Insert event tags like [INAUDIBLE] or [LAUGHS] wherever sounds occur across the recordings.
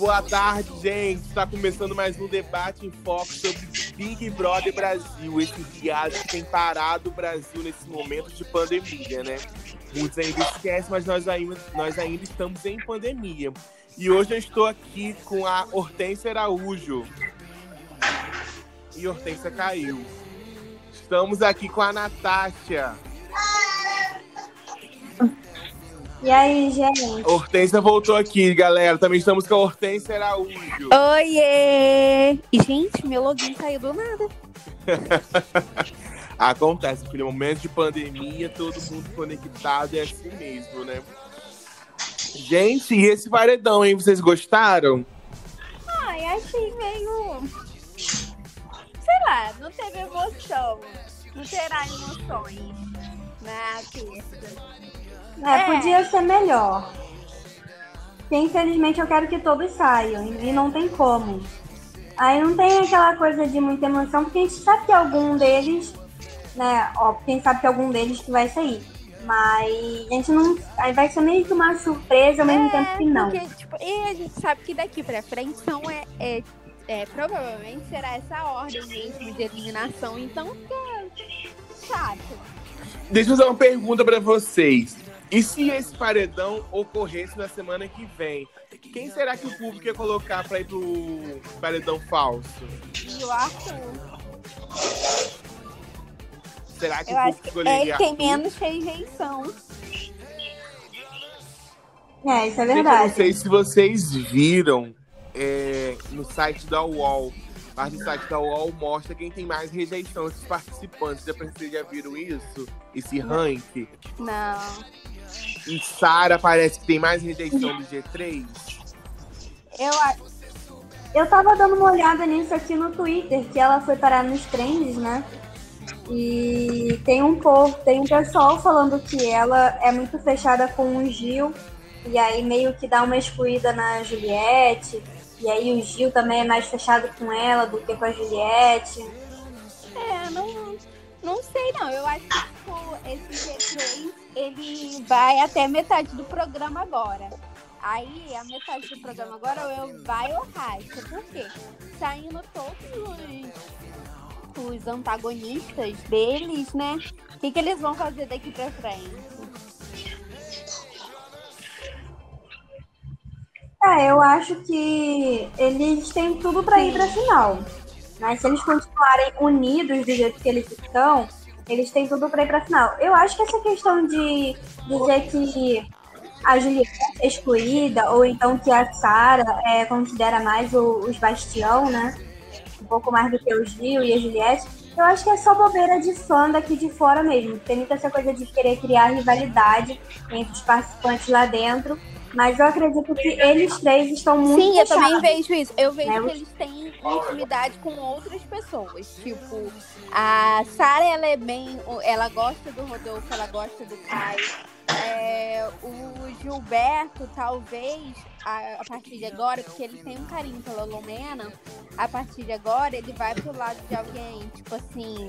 Boa tarde, gente. Está começando mais um debate em foco sobre Big Brother Brasil, esse reality que tem parado o Brasil nesse momento de pandemia, né? Muitos ainda esquecem, mas nós ainda, nós ainda estamos em pandemia. E hoje eu estou aqui com a Hortência Araújo. E Hortência caiu. Estamos aqui com a Natasha. E aí, gente? Hortência voltou aqui, galera. Também estamos com a Hortência Araújo. Oiê! E, gente, meu login saiu do nada. [LAUGHS] Acontece, no momento de pandemia, todo mundo conectado é assim mesmo, né? Gente, e esse paredão, hein? Vocês gostaram? Ai, achei meio. Sei lá, não teve emoção. Não terá emoções na terça. É, É. podia ser melhor. Porque, infelizmente, eu quero que todos saiam. E não tem como. Aí não tem aquela coisa de muita emoção, porque a gente sabe que algum deles, né? Ó, quem sabe que algum deles que vai sair. Mas a gente não. Aí vai ser meio que uma surpresa ao mesmo tempo que não. Porque, tipo, e a gente sabe que daqui pra frente são, é, é, é, provavelmente será essa ordem mesmo de eliminação. Então, fica chato. Deixa eu fazer uma pergunta pra vocês. E se esse paredão ocorresse na semana que vem? Quem será que o público ia colocar pra ir pro paredão falso? E o Arthur, Será que eu o acho público que escolheria ele tem Arthur? menos rejeição. É, isso é Gente, eu não verdade. sei se vocês viram é, no site da UOL. Parte do site da UOL mostra quem tem mais rejeição os participantes. Já, vocês já viram isso? Esse ranking? Não. E Sara parece que tem mais rejeição do G3. Eu acho. Eu tava dando uma olhada nisso aqui no Twitter, que ela foi parar nos trends, né? E tem um povo, tem um pessoal falando que ela é muito fechada com o Gil, e aí meio que dá uma excluída na Juliette, e aí o Gil também é mais fechado com ela do que com a Juliette. É, não, não sei não. Eu acho que tipo, esse G3 ele vai até metade do programa agora. Aí a metade do programa agora eu vai ou racha. Por quê? Saindo todos os, os antagonistas deles, né? O que, que eles vão fazer daqui pra frente? É, eu acho que eles têm tudo pra ir pra final. Mas se eles continuarem unidos do jeito que eles estão, eles têm tudo pra ir pra final. Eu acho que essa questão de dizer que a Juliette é excluída, ou então que a Sara é, considera mais o- os Bastião, né? Um pouco mais do que o Gil e a Juliette. Eu acho que é só bobeira de fã daqui de fora mesmo. Tem muita essa coisa de querer criar rivalidade entre os participantes lá dentro. Mas eu acredito que eles três estão muito Sim, eu fechados. também vejo isso. Eu vejo É, que eles têm intimidade com outras pessoas. Tipo, a Sara, ela é bem. Ela gosta do Rodolfo, ela gosta do Caio. É, o Gilberto, talvez, a, a partir de agora, porque ele tem um carinho pela Lumena, a partir de agora ele vai pro lado de alguém, tipo assim,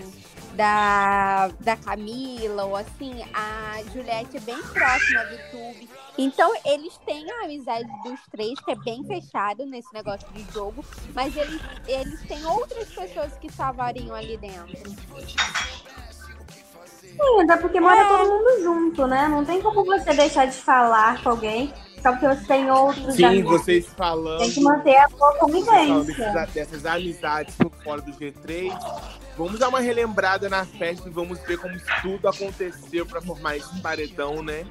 da, da Camila, ou assim, a Juliette é bem próxima do Tube. Então, eles têm a amizade dos três, que é bem fechado nesse negócio de jogo, mas eles, eles têm outras pessoas que salvariam ali dentro. Sim, até porque mora É. todo mundo junto, né? Não tem como você deixar de falar com alguém só porque você tem outros Sim, amigos. vocês falando. Tem que manter a boa convivência. dessas amizades por fora do G3. Vamos dar uma relembrada na festa e vamos ver como tudo aconteceu para formar esse paredão, né?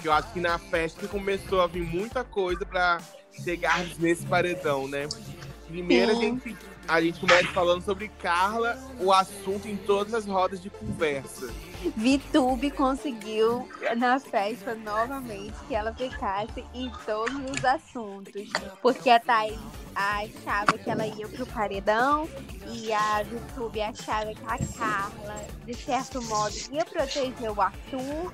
Que eu acho que na festa começou a vir muita coisa para chegarmos nesse paredão, né? Primeiro a Sim. gente, a gente começa falando sobre Carla, o assunto em todas as rodas de conversa. Vitube conseguiu na festa novamente que ela ficasse em todos os assuntos. Porque a Thaís achava que ela ia pro paredão e a Vitube achava que a Carla, de certo modo, ia proteger o Arthur.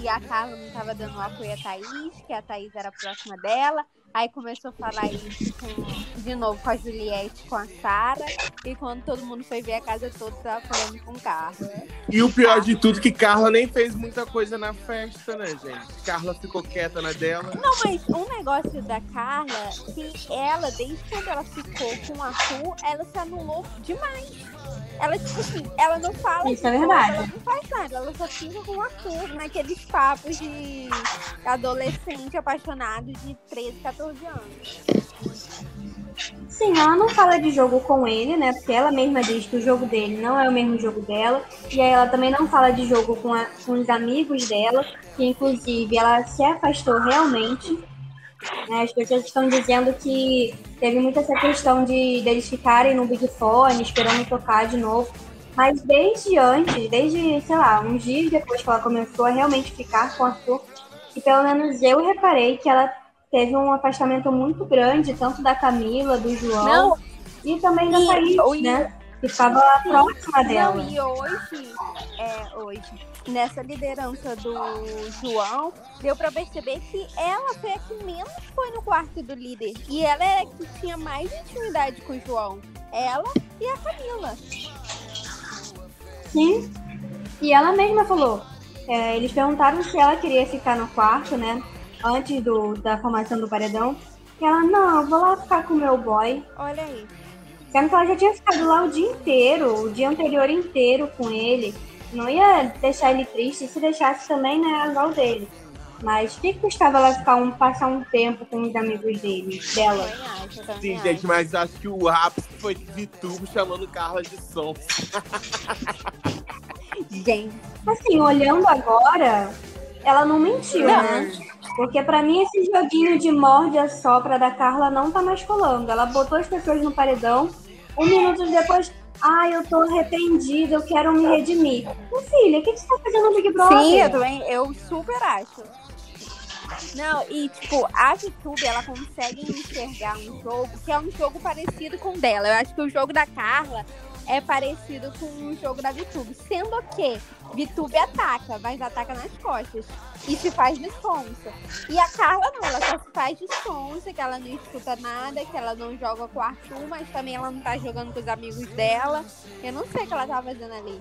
E a Carla não estava dando apoio à Thaís, que a Thaís era próxima dela. Aí começou a falar isso com, de novo com a Juliette, com a Sara. E quando todo mundo foi ver a casa toda, tava falando com Carla. E o pior de tudo que Carla nem fez muita coisa na festa, né, gente? Carla ficou quieta na dela. Não, mas um negócio da Carla, que ela, desde quando ela ficou com o Arthur, ela se anulou demais. Ela, tipo assim, ela não fala. Isso é verdade. Ela não faz nada, ela só fica com o Arthur naqueles papos de adolescente apaixonado de 13, 14 anos. Sim, ela não fala de jogo com ele, né? Porque ela mesma diz que o jogo dele não é o mesmo jogo dela. E aí ela também não fala de jogo com, a, com os amigos dela, que inclusive ela se afastou realmente. Né? As pessoas estão dizendo que teve muita essa questão de deles ficarem no Big Fone, esperando tocar de novo. Mas desde antes, desde, sei lá, uns dias depois que ela começou a realmente ficar com a Arthur, e pelo menos eu reparei que ela teve um afastamento muito grande, tanto da Camila, do João, Não. e também da Thaís, né? Que ficava próxima dela. Não, e hoje, é, hoje, nessa liderança do João, deu pra perceber que ela foi a que menos foi no quarto do líder. E ela é a que tinha mais intimidade com o João. Ela e a Camila. Sim. E ela mesma falou. é, eles perguntaram se ela queria ficar no quarto, né? Antes do, da formação do paredão. E ela, não, eu vou lá ficar com o meu boy. Olha aí. Sendo que ela já tinha ficado lá o dia inteiro, o dia anterior inteiro com ele. Não ia deixar ele triste se deixasse também, né, igual dele. Mas o que, custava ela ficar um, passar um tempo com os amigos dele, dela? Acho, Sim, acho. gente, mas acho que o ápice foi Vitubo chamando Carla de som. [LAUGHS] Gente, Assim, olhando agora, ela não mentiu, Não. né? Porque pra mim esse joguinho de morde a sopra da Carla não tá mais colando. Ela botou as pessoas no paredão, um minuto depois, ai, eu tô arrependida, eu quero me redimir. Meu filho, o que, você tá fazendo no Big Brother? Sim, eu também, eu super acho. Não, e tipo, a VTube, ela consegue enxergar um jogo que é um jogo parecido com o dela. Eu acho que o jogo da Carla é parecido com o jogo da VTube. Sendo que VTube ataca, mas ataca nas costas. E se faz de sonsa. E a Carla não, ela só se faz de sonsa, que ela não escuta nada, que ela não joga com o Arthur, mas também ela não tá jogando com os amigos dela. Eu não sei o que ela tá fazendo ali.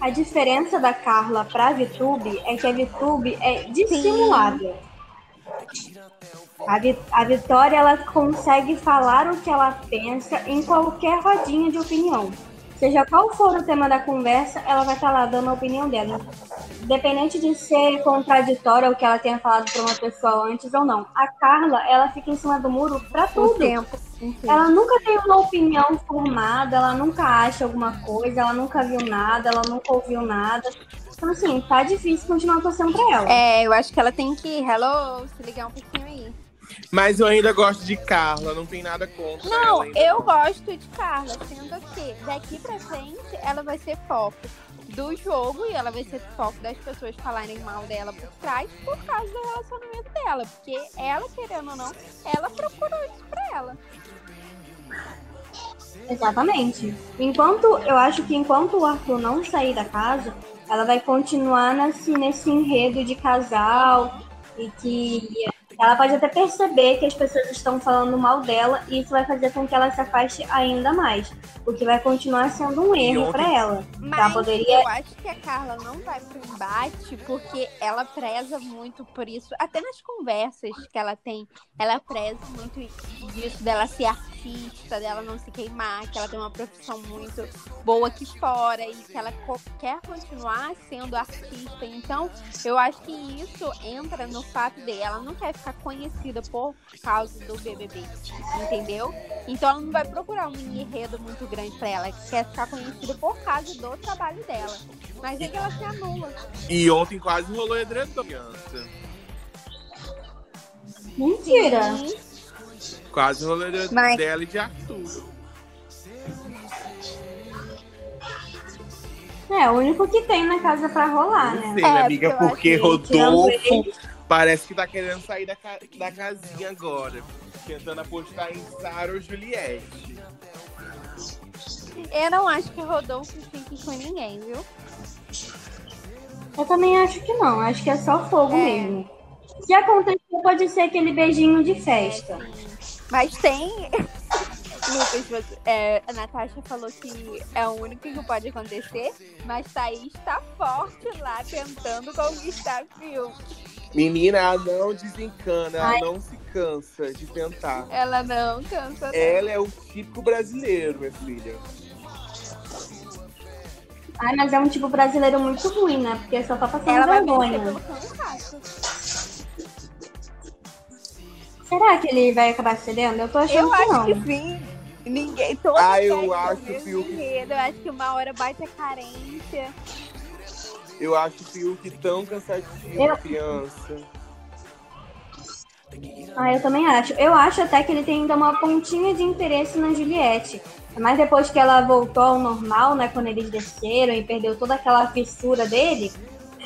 A diferença da Carla pra VTube é que a VTube é dissimulada. A, Vi- a Vitória ela consegue falar o que ela pensa em qualquer rodinha de opinião. Seja qual for o tema da conversa, ela vai estar lá dando a opinião dela. Independente de ser contraditória o que ela tenha falado para uma pessoa antes ou não. A Carla, ela fica em cima do muro pra O tudo. tempo. Enfim. Ela nunca tem uma opinião formada, ela nunca acha alguma coisa, ela nunca viu nada, ela nunca ouviu nada. Então, assim, tá difícil continuar torcendo pra ela. É, eu acho que ela tem que, hello, se ligar um pouquinho aí. Mas eu ainda gosto de Carla, não tem nada contra Não, eu gosto de Carla, sendo que daqui pra frente ela vai ser foco do jogo e ela vai ser foco das pessoas falarem mal dela por trás por causa do relacionamento dela. Porque ela, querendo ou não, ela procurou isso pra ela. Exatamente. Enquanto, eu acho que enquanto o Arthur não sair da casa, ela vai continuar nesse, nesse enredo de casal e que ela pode até perceber que as pessoas estão falando mal dela e isso vai fazer com que ela se afaste ainda mais. O que vai continuar sendo um erro pra ela. Mas Ela poderia eu acho que a Carla não vai pro embate porque ela preza muito por isso. Até nas conversas que ela tem, ela preza muito disso dela ser artista, dela não se queimar, que ela tem uma profissão muito boa aqui fora e que ela quer continuar sendo artista. Então, eu acho que isso entra no fato de ela não quer ficar conhecida por causa do BBB, entendeu? Então ela não vai procurar um enredo muito grande pra ela, ela quer ficar conhecida por causa do trabalho dela. Mas é que ela se anula. E ontem quase rolou edredom. criança. Mentira. Sim. Quase rolou edredom Mas- dela e de Arthur. É, o único que tem na casa pra rolar, né? sei, É, amiga, porque Rodolfo parece que tá querendo sair da, ca- da casinha agora. Tentando apostar em Sara ou Juliette. Eu não acho que Rodolfo fique com ninguém, viu? Eu também acho que não, acho que é só fogo É. mesmo. Se acontecer, pode ser aquele beijinho de festa. Mas tem. [LAUGHS] Lucas, você- é, a Natasha falou que é o único que pode acontecer, mas Thaís tá forte lá tentando conquistar Phil. Menina, ela não desencana, ela Ai. não se cansa de tentar. Ela não cansa. não. Ela é o típico brasileiro, minha filha. Ai, mas é um tipo brasileiro muito ruim, né? Porque só tá passando Ela vai vergonha. cansaço. Será que ele vai acabar cedendo? Eu tô achando Eu que acho não. que sim. Ninguém. Todos Ah, eu acho que o-. Eu acho que uma hora bate a carência. Eu acho o Fiuk tão cansativo, Eu- criança. Ah, eu também acho. Eu acho até que ele tem ainda uma pontinha de interesse na Juliette. Mas depois que ela voltou ao normal, né? Quando eles desceram e perdeu toda aquela fissura dele,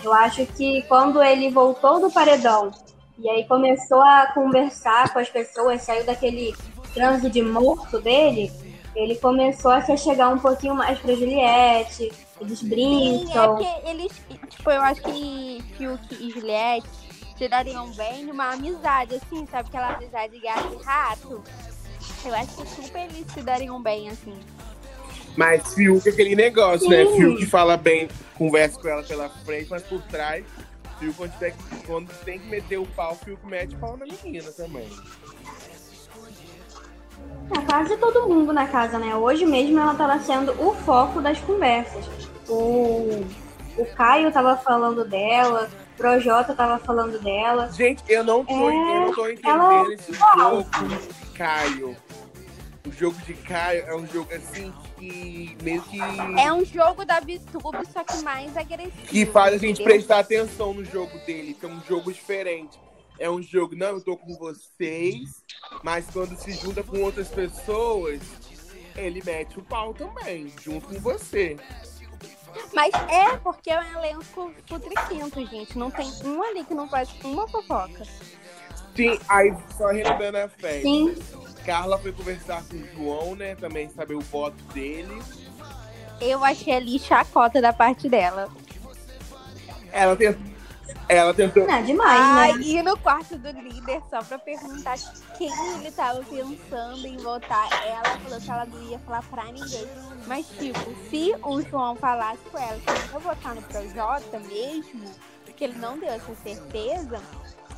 eu acho que quando ele voltou do paredão e aí começou a conversar com as pessoas, saiu daquele transe de morto dele, ele começou a se chegar um pouquinho mais pra Juliette. Eles Sim, é brincam. porque eles. Tipo, eu acho que Fiuk e Juliette se dariam bem numa amizade, assim, sabe? Aquela amizade gato e rato. Eu acho que super eles se dariam bem, assim. Mas Fiuk é aquele negócio, né? Sim. Fiuk fala bem, conversa com ela pela frente, mas por trás, Fiuk quando, tiver que- quando tem que meter o pau, Fiuk mete pau na menina também. Na quase todo mundo na casa, né? Hoje mesmo ela tava sendo o foco das conversas. O, o Caio tava falando dela, o Projota tava falando dela. Gente, eu não tô, É, eu não tô entendendo ela- esse jogo de Caio. O jogo de Caio é um jogo assim que meio que. É um jogo da VTube, só que mais agressivo. que faz a gente entendeu? prestar atenção no jogo dele, que é um jogo diferente. É um jogo, não, eu tô com vocês, mas quando se junta com outras pessoas, ele mete o pau também, junto com você. Mas é porque é um elenco putriquento, gente. Não tem um ali que não faz uma fofoca. Sim, aí só relembrando a festa. Sim, Carla foi conversar com o João, né? Também saber o voto dele. Eu achei ali chacota da parte dela. Ela tentou. Ela tentou. é demais, Ai, né? e no quarto do líder, só pra perguntar quem ele tava pensando em votar. Ela falou que ela não ia falar pra ninguém. Mas, tipo, se o João falasse com ela que ele ia votar no Projota mesmo, que ele não deu essa certeza,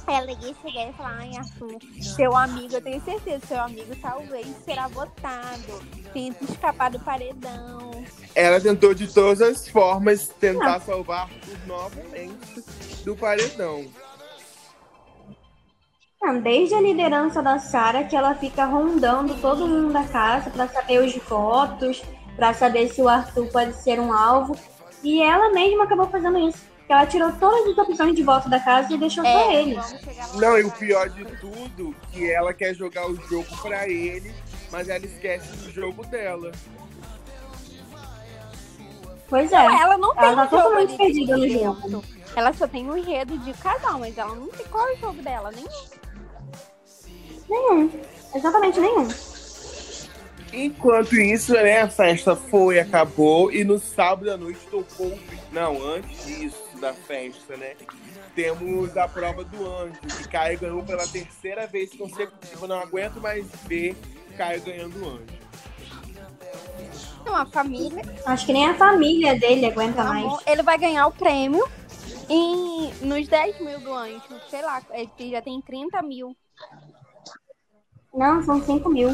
ela ia chegar e falar, ai, Arthur, seu amigo, eu tenho certeza, seu amigo talvez será votado. Tenta escapar do paredão. Ela tentou de todas as formas tentar salvar Arthur novamente do paredão. Não, desde a liderança da Sara, que ela fica rondando todo mundo da casa pra saber os votos, pra saber se o Arthur pode ser um alvo. E ela mesma acabou fazendo isso. Ela tirou todas as opções de voto da casa e deixou só É, ele. chegar lá. Não, e o pior de tudo, que ela quer jogar o jogo pra ele, mas ela esquece do jogo dela. Pois é. Ela não tem Ela tá um totalmente perdida no jogo. Ela só tem um enredo de casal, mas ela não tem qual é o jogo dela, nem Nenhum. Exatamente nenhum. Enquanto isso, né, a festa foi, acabou, e no sábado à noite tocou. o- Não, antes disso, da festa, né? Temos a prova do anjo, que Caio ganhou pela terceira vez consecutiva. Não aguento mais ver Caio ganhando o anjo. Não, a família. Acho que nem a família dele aguenta Amor, mais. ele vai ganhar o prêmio em, nos 10 mil do anjo. Sei lá, ele já tem 30 mil. Não, são 5 mil.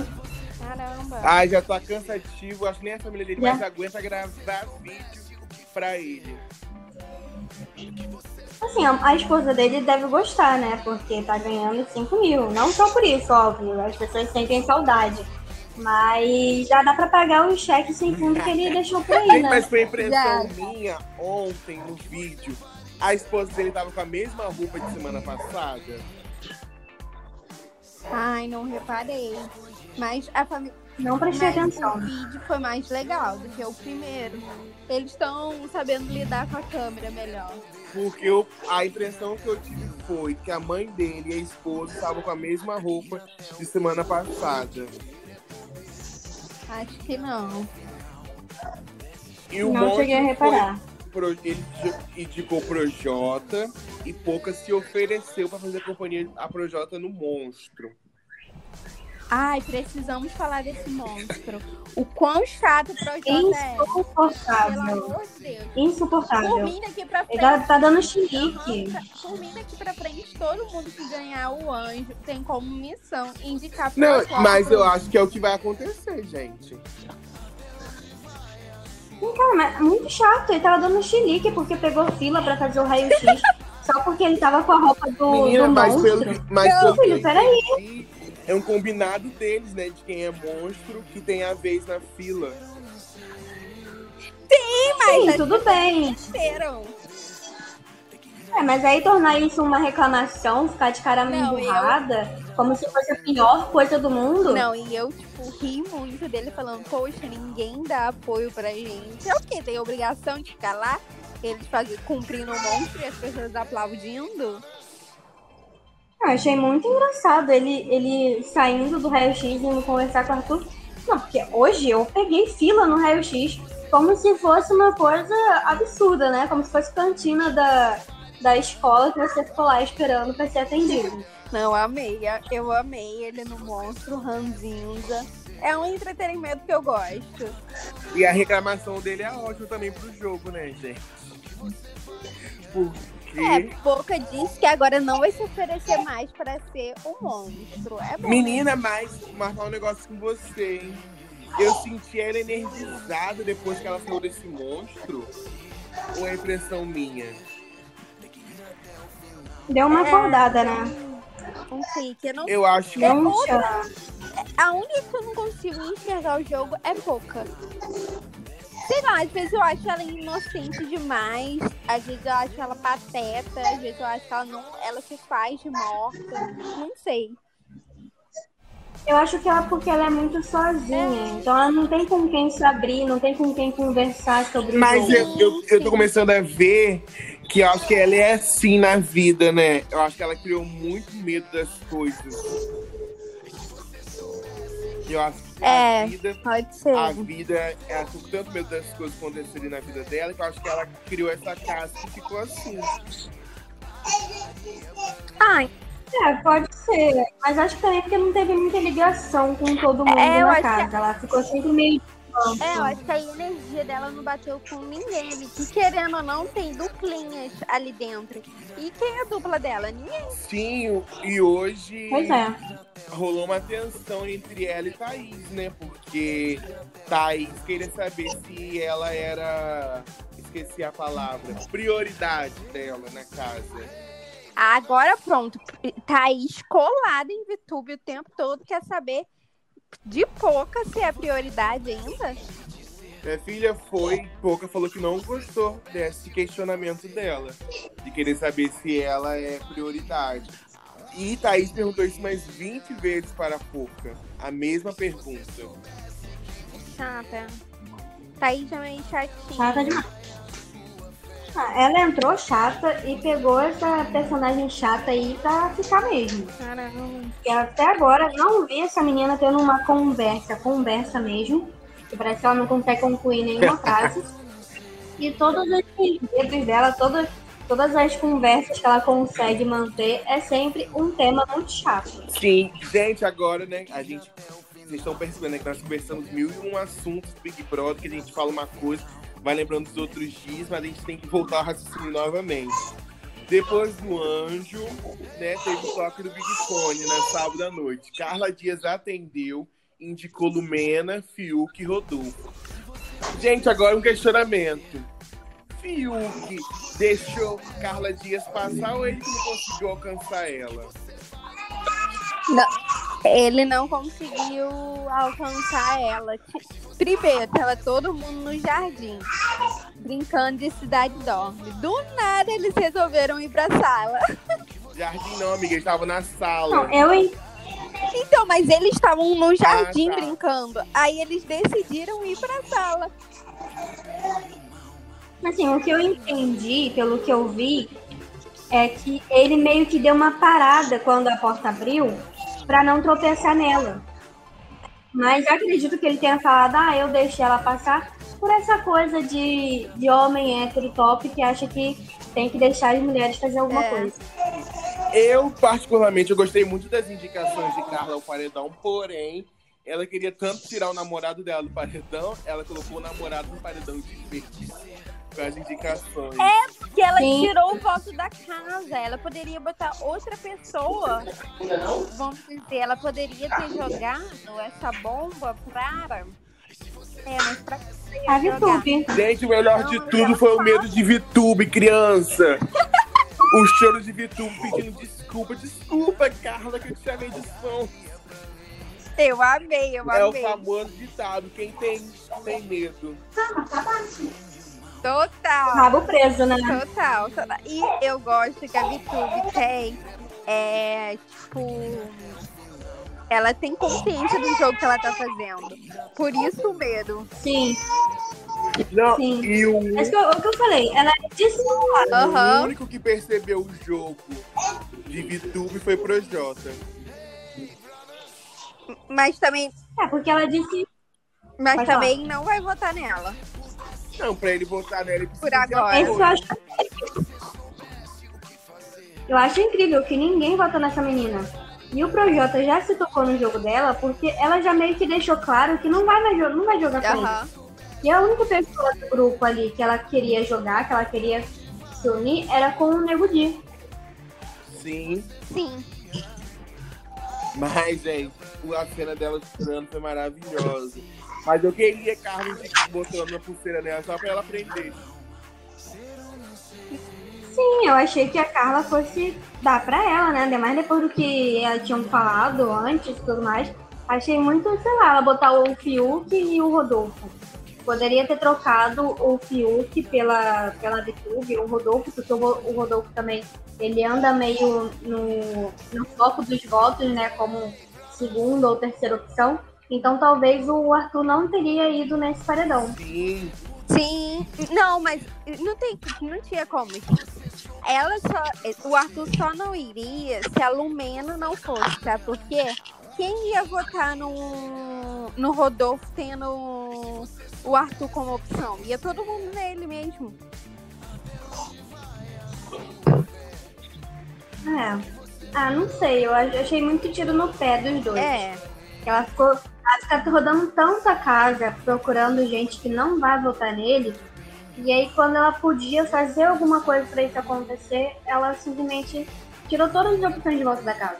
Caramba. Ai, já tá cansativo. Acho que nem a família dele Já. mais aguenta gravar vídeo pra ele. Assim, a, a esposa dele deve gostar, né? Porque tá ganhando 5 mil. Não só por isso, óbvio. As pessoas sentem saudade. Mas já dá pra pagar o cheque sem fundo que ele deixou por aí, Gente, né? mas foi impressão Já. minha ontem no vídeo. A esposa dele tava com a mesma roupa de semana passada. Ai, não reparei. Mas a família. Não prestei Mas atenção. o vídeo foi mais legal do que o primeiro. Eles estão sabendo lidar com a câmera melhor. Porque eu- a impressão que eu tive foi que a mãe dele e a esposa estavam com a mesma roupa de semana passada. Acho que não. E o Não cheguei a reparar. Foi, pro, ele indicou Projota e Pouca se ofereceu para fazer companhia a Projota no Monstro. Ai, precisamos falar desse monstro. O quão chato o Projota é. Insuportável. Pelo amor de Deus. Por Insuportável. mim daqui pra frente. Ele tá, tá dando chilique. Por mim daqui pra frente, todo mundo que ganhar o anjo tem como missão indicar Não, Projota mas eu acho que é o que vai acontecer, gente. Cara, mas é muito chato. Ele tava dando chilique porque pegou fila pra fazer o raio-x. [LAUGHS] só porque ele tava com a roupa do, Menina, do mas monstro. pelo, mas Não, filho, peraí. É um combinado deles, né? De quem é monstro que tem a vez na fila. Mas Sim, tudo bem. esperam. É, mas aí tornar isso uma reclamação, ficar de cara Não, eu- emburrada, como se fosse a pior coisa do mundo. Não, e eu, tipo, ri muito dele falando, poxa, ninguém dá apoio pra gente. É o quê? Tem obrigação de ficar lá? Eles fazem, cumprindo o monstro e as pessoas aplaudindo? Eu achei muito engraçado ele, ele saindo do raio-x e indo conversar com o Arthur. Não, porque hoje eu peguei fila no raio-x como se fosse uma coisa absurda, né? Como se fosse cantina da, da escola que você ficou lá esperando pra ser atendido. Não, amei. Eu amei ele no monstro ranzinza. É um entretenimento que eu gosto. E a reclamação dele é ótima também pro jogo, né, gente? Porque. É, Boca disse que agora não vai se oferecer mais pra ser um monstro. É bom. Menina, mas marcar um negócio com você, hein? Eu senti ela energizada depois que ela saiu desse monstro. Ou é impressão minha? Deu uma É. acordada, né? Um fique. Eu não Eu acho que Deu um tchan. A única que eu não consigo enxergar o jogo é pouca. Sei lá, às vezes eu acho ela inocente demais, às vezes eu acho ela pateta, às vezes eu acho que ela não. Ela se faz de morta. Não sei. Eu acho que ela porque ela é muito sozinha. Então ela não tem com quem se abrir, não tem com quem conversar sobre Mas o eu, eu, eu tô começando a ver que eu acho que ela é assim na vida, né? Eu acho que ela criou muito medo das coisas. Eu acho que É. a vida, Pode ser. a vida, ela ficou com tanto medo das coisas acontecerem na vida dela que eu acho que ela criou essa casa que ficou assim. Ai, É, pode ser. Mas acho que também porque não teve muita ligação com todo mundo É, na casa. Ela ficou sempre meio. É, eu acho que a energia dela não bateu com ninguém. Que querendo ou não, tem duplinhas ali dentro. E quem é a dupla dela? Ninguém. Sim, e hoje Pois é. rolou uma tensão entre ela e Thaís, né? Porque Thaís queria saber se ela era. Esqueci a palavra. Prioridade dela na casa. Agora pronto. Thaís colada em VTube o tempo todo, quer saber de pouca se é prioridade ainda. Minha filha foi, pouca falou que não gostou desse questionamento dela. De querer saber se ela é prioridade. E Thaís perguntou isso mais 20 vezes para a Pouca. A mesma pergunta. Chata. Thaís é meio chatinha. Chata demais. Ah, ela entrou chata e pegou essa personagem chata aí pra ficar mesmo. Caramba. Porque até agora não vi essa menina tendo uma conversa, conversa mesmo. Que parece que ela não consegue concluir nenhuma [LAUGHS] frase. E todos os segredos dela, todas, todas as conversas que ela consegue manter, é sempre um tema muito chato. Sim, gente, agora, né, a gente. Vocês estão percebendo né, que nós conversamos mil e um assuntos Big Brother, que a gente fala uma coisa, vai lembrando dos outros dias, mas a gente tem que voltar ao raciocínio novamente. Depois do anjo, né, teve o toque do Big Fone na sábado à noite. Carla Dias atendeu, indicou Lumena, Fiuk e Rodolfo. Gente, agora um questionamento. Fiuk deixou Carla Dias passar ou ele não conseguiu alcançar ela? Ele não conseguiu alcançar ela. Primeiro, tava todo mundo no jardim, brincando de cidade dorme. Do nada, eles resolveram ir pra sala. Jardim não, amiga, ele tava na sala. Não, eu en- Então, mas eles estavam no jardim tá. brincando. Aí eles decidiram ir pra sala. assim, o que eu entendi, pelo que eu vi, é que ele meio que deu uma parada quando a porta abriu pra não tropeçar nela. Mas eu acredito que ele tenha falado, ah, eu deixei ela passar por essa coisa de, de homem hétero top que acha que tem que deixar as mulheres fazer alguma É. coisa. Eu, particularmente, eu gostei muito das indicações de Carla ao paredão, porém, ela queria tanto tirar o namorado dela do paredão, ela colocou o namorado no paredão de verde. Com as indicações. Que ela Sim. tirou o voto da casa. Ela poderia botar outra pessoa. Vamos dizer, ela poderia ter jogado essa bomba pra. É, mas pra A? VTube. Gente, o melhor de tudo foi o medo de Vitube, criança. [LAUGHS] O choro de Vitube pedindo desculpa. Desculpa, Carla, que eu te chamei de som. Eu amei, eu É o amei. famoso ditado. Quem tem, tem medo. Total. Rabo preso, né? Total, total. E eu gosto que a VTube tem, é, tipo, ela tem consciência do jogo que ela tá fazendo. Por isso o medo. Sim. Não, Sim. e o, Mas que eu- o que eu falei, ela é dissimulada. o Aham. único que percebeu o jogo de Vitube foi pro Jota. Mas também, É, porque ela disse. mas Pode também não vai votar nela. Não, pra ele votar nela, ele precisa Por agora. É isso eu acho. Eu acho incrível que ninguém vota nessa menina. E o Projota já se tocou no jogo dela porque ela já meio que deixou claro que não vai, mais jo- não vai jogar com ele. Aham. E a única pessoa do grupo ali que ela queria jogar, que ela queria se unir, era com o Nego Di. Sim, Sim. mas, gente, a cena dela chorando foi maravilhosa. Mas eu queria Carlos botando uma pulseira nela só pra ela aprender. Sim, eu achei que a Carla fosse dar pra ela, né? Ainda mais depois do que ela tinha falado antes e tudo mais. Achei muito, sei lá, ela botar o Fiuk e o Rodolfo. Poderia ter trocado o Fiuk pela, pela VTube, o Rodolfo, porque o, o Rodolfo também, ele anda meio no, no foco dos votos, né? Como segunda ou terceira opção. Então talvez o Arthur não teria ido nesse paredão. Sim, Sim. Não, mas não, tem, não tinha como. Ela só. O Arthur só não iria se a Lumena não fosse, sabe por quê? Quem ia votar no, no Rodolfo tendo o Arthur como opção? Ia todo mundo nele mesmo. É. Ah, não sei, eu ach- achei muito tiro no pé dos dois. É. Ela ficou. Ela fica rodando tanta casa procurando gente que não vai votar nele. E aí, quando ela podia fazer alguma coisa pra isso acontecer, ela simplesmente tirou todas as opções de voto da casa.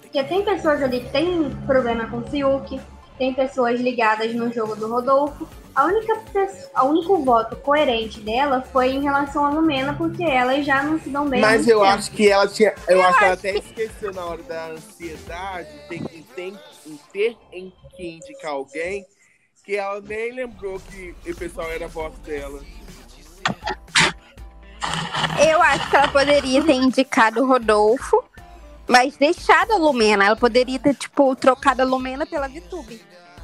Porque tem pessoas ali que tem problema com o Fiuk, tem pessoas ligadas no jogo do Rodolfo. A única pessoa, a único voto coerente dela foi em relação à Lumena, porque elas já não se dão bem. mas eu tempo. acho que ela tinha. Eu, acho que ela até esqueceu na hora da ansiedade, tem que ter em que indicar alguém, que ela nem lembrou que o pessoal era voto dela. Eu acho que ela poderia ter indicado o Rodolfo, mas deixado a Lumena. Ela poderia ter, tipo, trocado a Lumena pela Vitube.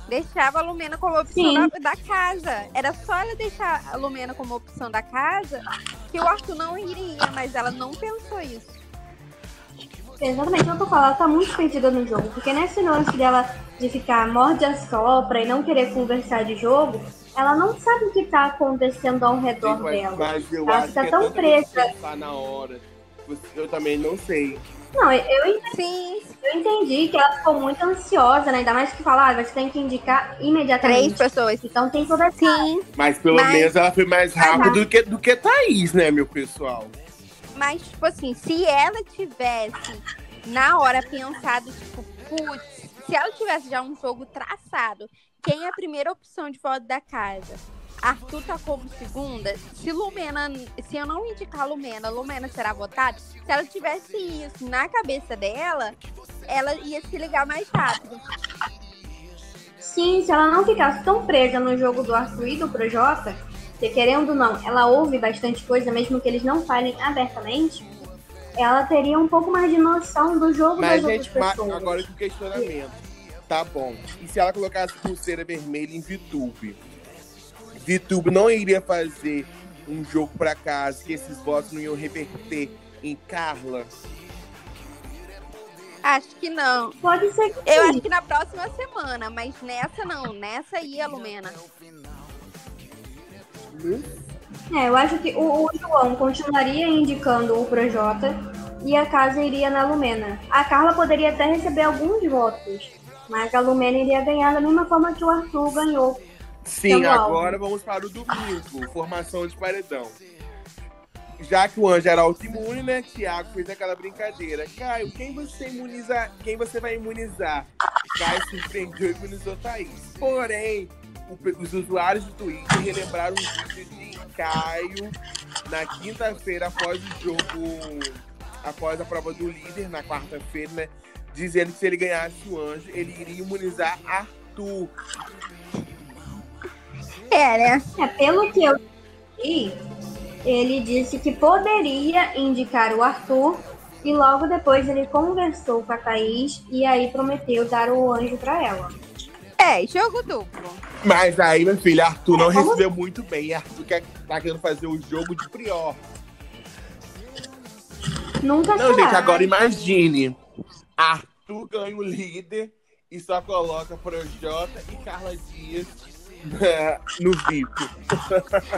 Deixava a Lumena como opção da, da casa. Era só ela deixar a Lumena como opção da casa que o Arthur não iria, mas ela não pensou isso. Exatamente, é o que eu falo, ela tá muito perdida no jogo, porque nesse lance dela de ficar morde a sopra e não querer conversar de jogo, ela não sabe o que tá acontecendo ao redor Sim, mas, dela. mas eu Ela acho fica que é tão tanta presa. na hora. Eu também não sei. Não, eu, entendi, Sim, eu entendi que ela ficou muito ansiosa, né? Ainda mais que falar, ah, você tem que indicar três imediatamente. pessoas. Então tem toda essa. Sim, Mas pelo Mas- menos ela foi mais rápida do que, do que Thaís, né, meu pessoal? Mas, tipo assim, se ela tivesse na hora pensado, tipo, putz, se ela tivesse já um jogo traçado, quem é a primeira opção de voto da casa? Arthur tá como segunda. Se Lumena, se eu não indicar Lumena, Lumena será votada. Se ela tivesse isso na cabeça dela, ela ia se ligar mais rápido. Sim, se ela não ficasse tão presa no jogo do Arthur e do Projota, que querendo ou não, ela ouve bastante coisa, mesmo que eles não falem abertamente, ela teria um pouco mais de noção do jogo Mas, das gente, outras ma- pessoas. agora que o questionamento. Tá bom. E se ela colocasse pulseira vermelha em VTube? VTube não iria fazer um jogo pra casa que esses votos não iam reverter em Carla? Acho que não. Pode ser que Eu sim. acho que na próxima semana, mas nessa não. Nessa ia a Lumena. Né? É, eu acho que o, o João continuaria indicando o Projota e a casa iria na Lumena. A Carla poderia até receber alguns votos, mas a Lumena iria ganhar da mesma forma que o Arthur ganhou. Sim, agora vamos para o domingo, formação de paredão. Já que o Anjo era autoimune, né? Thiago fez aquela brincadeira. Caio, quem você imuniza, quem você vai imunizar? Caio surpreendeu e imunizou Thaís. Porém, os usuários do Twitter relembraram um vídeo de Caio na quinta-feira após o jogo, após a prova do líder, na quarta-feira, né? Dizendo que se ele ganhasse o anjo, ele iria imunizar Arthur. É, né? É, pelo que eu vi, ele disse que poderia indicar o Arthur e logo depois ele conversou com a Thaís e aí prometeu dar o anjo pra ela. É, jogo duplo. Mas aí, meu filho, Arthur não como- recebeu muito bem. Arthur quer, tá querendo fazer o jogo de Prior. Nunca Não, será. gente, agora imagine. Arthur ganha o líder e só coloca Projota e Carla Dias né, no VIP.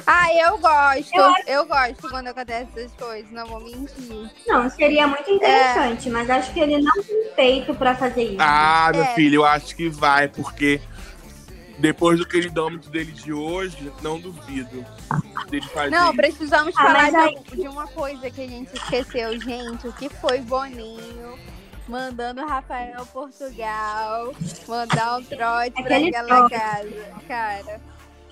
Ah, eu gosto. Eu Eu, gosto quando acontece essas coisas, não vou mentir. Não, seria muito interessante, mas acho que ele não tem peito pra fazer isso. Ah, meu É. filho, eu acho que vai, porque depois do queridômetro dele de hoje, não duvido dele fazer Não, precisamos Ah, falar aí- de uma coisa que a gente esqueceu, gente. O que foi Boninho mandando o Rafael Portugal mandar um trote pra Aquele aquela trote. casa. Cara,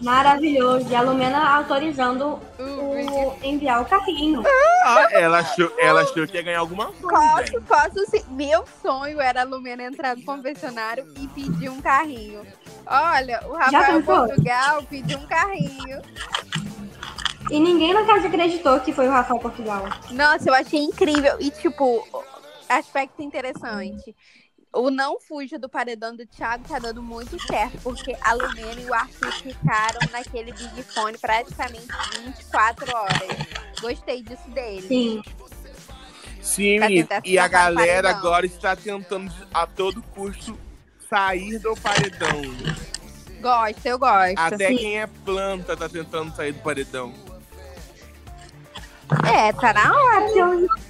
Maravilhoso. E a Lumena autorizando o o enviar o carrinho. Ah, ela, achou, ela achou que ia ganhar alguma coisa. Posso, posso sim. Meu sonho era a Lumena entrar no confessionário e pedir um carrinho. Olha, o Rafael? Portugal pediu um carrinho. E ninguém na casa acreditou que foi o Rafael Portugal. Nossa, eu achei incrível. E, tipo, aspecto interessante. O não fuja do paredão do Thiago tá dando muito certo, porque a Lumena e o Arthur ficaram naquele Big Fone praticamente 24 horas. Gostei disso dele. Sim. Sim, E a galera agora está tentando a todo custo sair do paredão. Gosto, eu gosto. Até Sim. quem é planta tá tentando sair do paredão. É, tá na hora.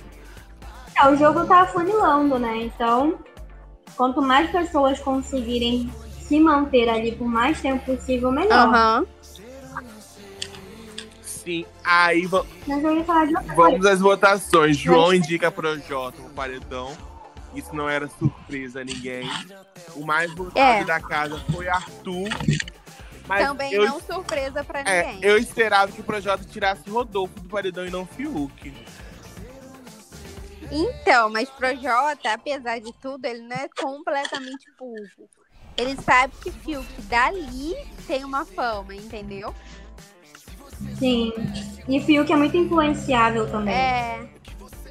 O, é, o jogo tá afunilando, né? Então, quanto mais pessoas conseguirem se manter ali por mais tempo possível, melhor. Aham. Sim, aí va- Mas eu ia falar de outra coisa. vamos às votações. João indica Projota no paredão. Isso não era surpresa a ninguém. O mais votado É. da casa foi Arthur. Mas Também eu, não surpresa pra é, ninguém. eu esperava que o Projota tirasse Rodolfo do paredão e não Fiuk. Então, mas Projota, apesar de tudo, ele não é completamente burro. Ele sabe que Fiuk dali tem uma fama, entendeu? Sim. E Fiuk é muito influenciável também. É.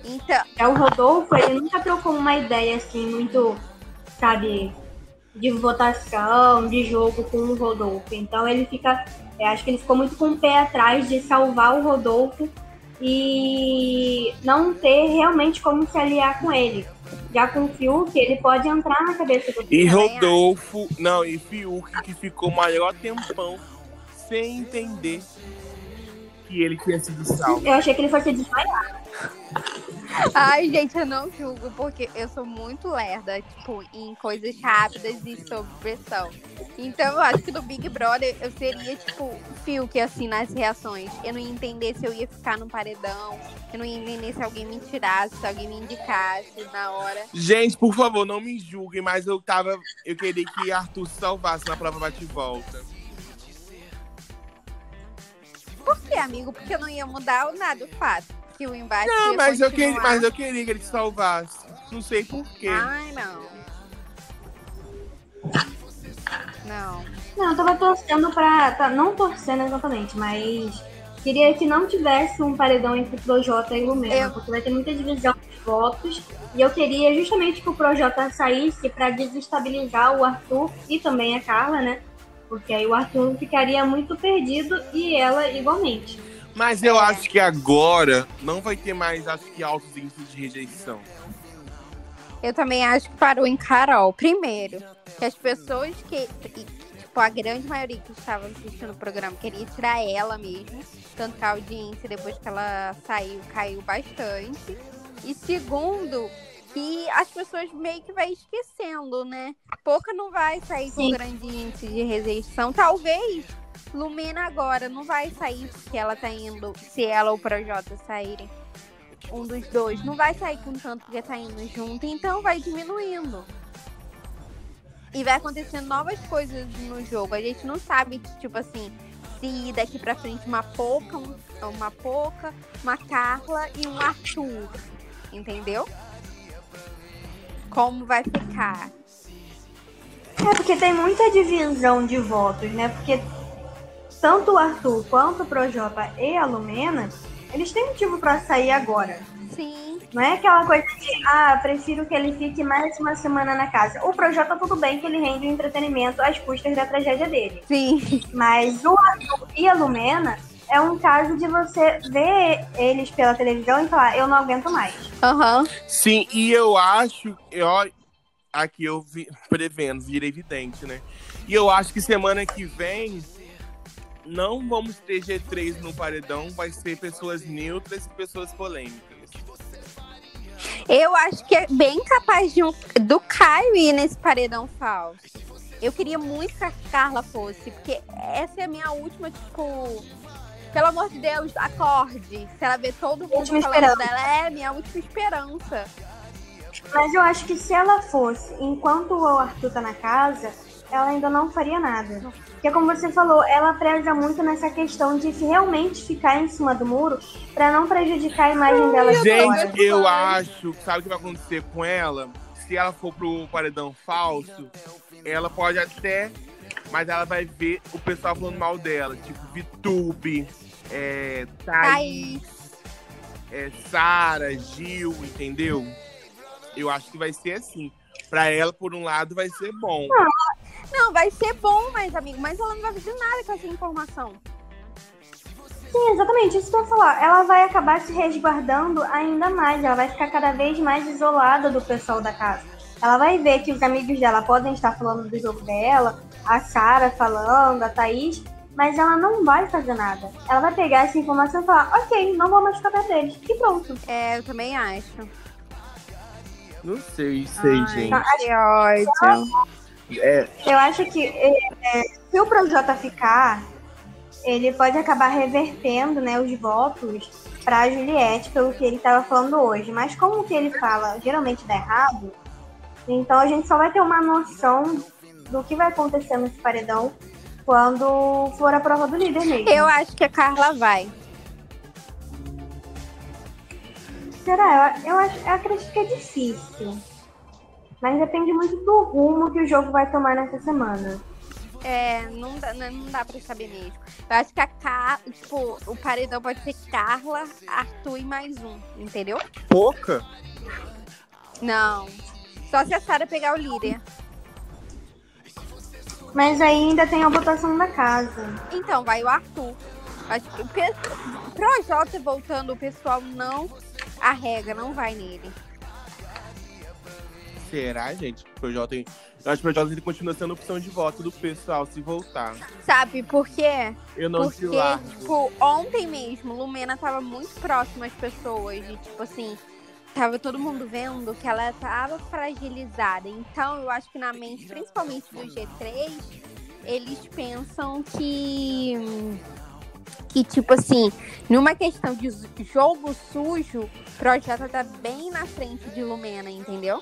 Então, É, o Rodolfo, ele nunca trocou uma ideia assim, muito, sabe, de votação, de jogo com o Rodolfo. Então ele fica. acho que ele ficou muito com o pé atrás de salvar o Rodolfo e não ter realmente como se aliar com ele. Já com o Fiuk, ele pode entrar na cabeça do E Rodolfo, não, e Fiuk que ficou o maior tempão sem entender que ele tinha sido salvo. Eu achei que ele fosse desmaiar. ai, gente, eu não julgo, porque eu sou muito lerda, tipo, em coisas rápidas e sob pressão. Então, eu acho que no Big Brother eu seria, tipo, Fiuk, assim, nas reações. Eu não ia entender se eu ia ficar no paredão, eu não ia entender se alguém me tirasse, se alguém me indicasse na hora. Gente, por favor, não me julguem, mas eu tava. Eu queria que Arthur se salvasse na prova bate-volta. Por que, amigo? Porque eu não ia mudar nada o fato que o embate Não, ia mas eu, queria, mas eu queria que ele se salvasse. Não sei por quê. Ai, não. Não. Não, eu tava torcendo pra. tá, não torcendo exatamente, mas queria que não tivesse um paredão entre Projota e Lumena, Eu- porque vai ter muita divisão dos votos. E eu queria justamente que o Projota saísse pra desestabilizar o Arthur e também a Carla, né? Porque aí o Arthur ficaria muito perdido e ela igualmente. Mas eu É. acho que agora não vai ter mais, acho que, altos índices de rejeição. Eu também acho que parou em Carol. Primeiro, que as pessoas que. tipo, a grande maioria que estava assistindo o programa queria tirar ela mesmo. Tanto que a audiência, depois que ela saiu, caiu bastante. E segundo, que as pessoas meio que vai esquecendo, né? Pouca não vai sair com Sim. grande índice de rejeição. Talvez Lumena agora não vai sair porque ela tá indo, se ela ou o Projota saírem, um dos dois, não vai sair com tanto porque tá indo junto, então vai diminuindo. E vai acontecendo novas coisas no jogo. A gente não sabe, tipo assim, se daqui pra frente uma Poca, um- uma Poca, uma Carla e um Arthur. Entendeu? Como vai ficar? É porque tem muita divisão de votos, né? Porque tanto o Arthur quanto o Projota e a Lumena, eles têm motivo pra sair agora. Sim. Não é aquela coisa de, ah, prefiro que ele fique mais uma semana na casa. O Projota, tudo bem que ele rende o entretenimento às custas da tragédia dele. Sim. Mas o Arthur e a Lumena é um caso de você ver eles pela televisão e falar, eu não aguento mais. Aham. Sim, e eu acho, eu, aqui eu vi, prevendo, vira evidente, né? E eu acho que semana que vem não vamos ter G3 no paredão, vai ser pessoas neutras e pessoas polêmicas. Eu acho que é bem capaz de um- do Caio ir nesse paredão falso. Eu queria muito que a Carla fosse, porque essa é a minha última, tipo. Pelo amor de Deus, acorde. Se ela vê todo mundo Última falando esperança. dela, é minha última esperança. Mas eu acho que se ela fosse, enquanto o Arthur tá na casa, ela ainda não faria nada. Porque como você falou, ela preza muito nessa questão de realmente ficar em cima do muro pra não prejudicar a imagem dela de fora. Gente, eu acho, sabe o que vai acontecer com ela? Se ela for pro paredão falso, ela pode até, mas ela vai ver o pessoal falando mal dela, tipo Vitube, é, Thaís, é, Sara, Gil, entendeu? Eu acho que vai ser assim. Pra ela, por um lado, vai ser bom. Não, vai ser bom, mas, amigo, mas ela não vai fazer nada com essa informação. Sim, exatamente, isso que eu ia falar. Ela vai acabar se resguardando ainda mais. Ela vai ficar cada vez mais isolada do pessoal da casa. Ela vai ver que os amigos dela podem estar falando do jogo dela, a Sara falando, a Thaís, mas ela não vai fazer nada. Ela vai pegar essa informação e falar, ok, não vou mais ficar perto deles. E pronto. É, eu também acho. Não sei, sei, Ai, gente. Que ódio. É, Eu acho que é, se o Projota ficar, ele pode acabar revertendo né, os votos pra Juliette, pelo que ele estava falando hoje. Mas como o que ele fala geralmente dá errado, então a gente só vai ter uma noção do que vai acontecer nesse paredão quando for a prova do líder mesmo. Eu acho que a Carla vai. Será? Eu, eu, acho, eu acredito que é difícil. Mas depende muito do rumo que o jogo vai tomar nessa semana. É, não dá, não dá pra saber mesmo. Eu acho que a Carla, tipo, o paredão pode ser Carla, Arthur e mais um, entendeu? pouca. Não. Só se a Sara pegar o líder. Mas ainda tem a votação da casa. Então, vai o Arthur. Acho que o pe- Projota voltando, o pessoal não. A regra não vai nele. Será, gente? O Projota, tem- eu acho que o Projota ele continua sendo opção de voto do pessoal se voltar. Sabe por quê? Eu não Porque, te largo. tipo, ontem mesmo, Lumena tava muito próxima às pessoas. E, tipo assim, tava todo mundo vendo que ela tava fragilizada. Então, eu acho que na mente, principalmente do G3, eles pensam que. Que, tipo assim, numa questão de jogo sujo, Projota tá bem na frente de Lumena, entendeu?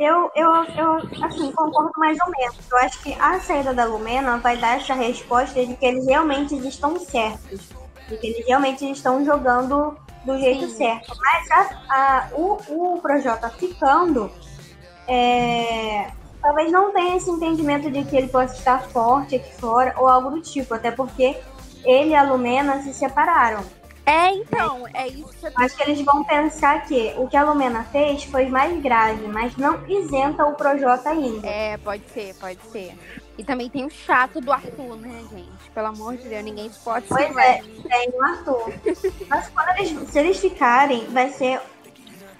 Eu, eu, eu, assim, concordo mais ou menos. Eu acho que a saída da Lumena vai dar essa resposta de que eles realmente estão certos. De que eles realmente estão jogando do jeito Sim. certo. Mas a, a- o, o Projota ficando, é, talvez não tenha esse entendimento de que ele possa estar forte aqui fora ou algo do tipo. Até porque ele e a Lumena se separaram. É, então, é isso que eu Acho que eles vão pensar que o que a Lumena fez foi mais grave, mas não isenta o Projota ainda. É, pode ser, pode ser. E também tem o chato do Arthur, né, gente? Pelo amor de Deus, ninguém pode Pois ser. é, tem o Arthur. Mas quando eles, se eles ficarem, vai ser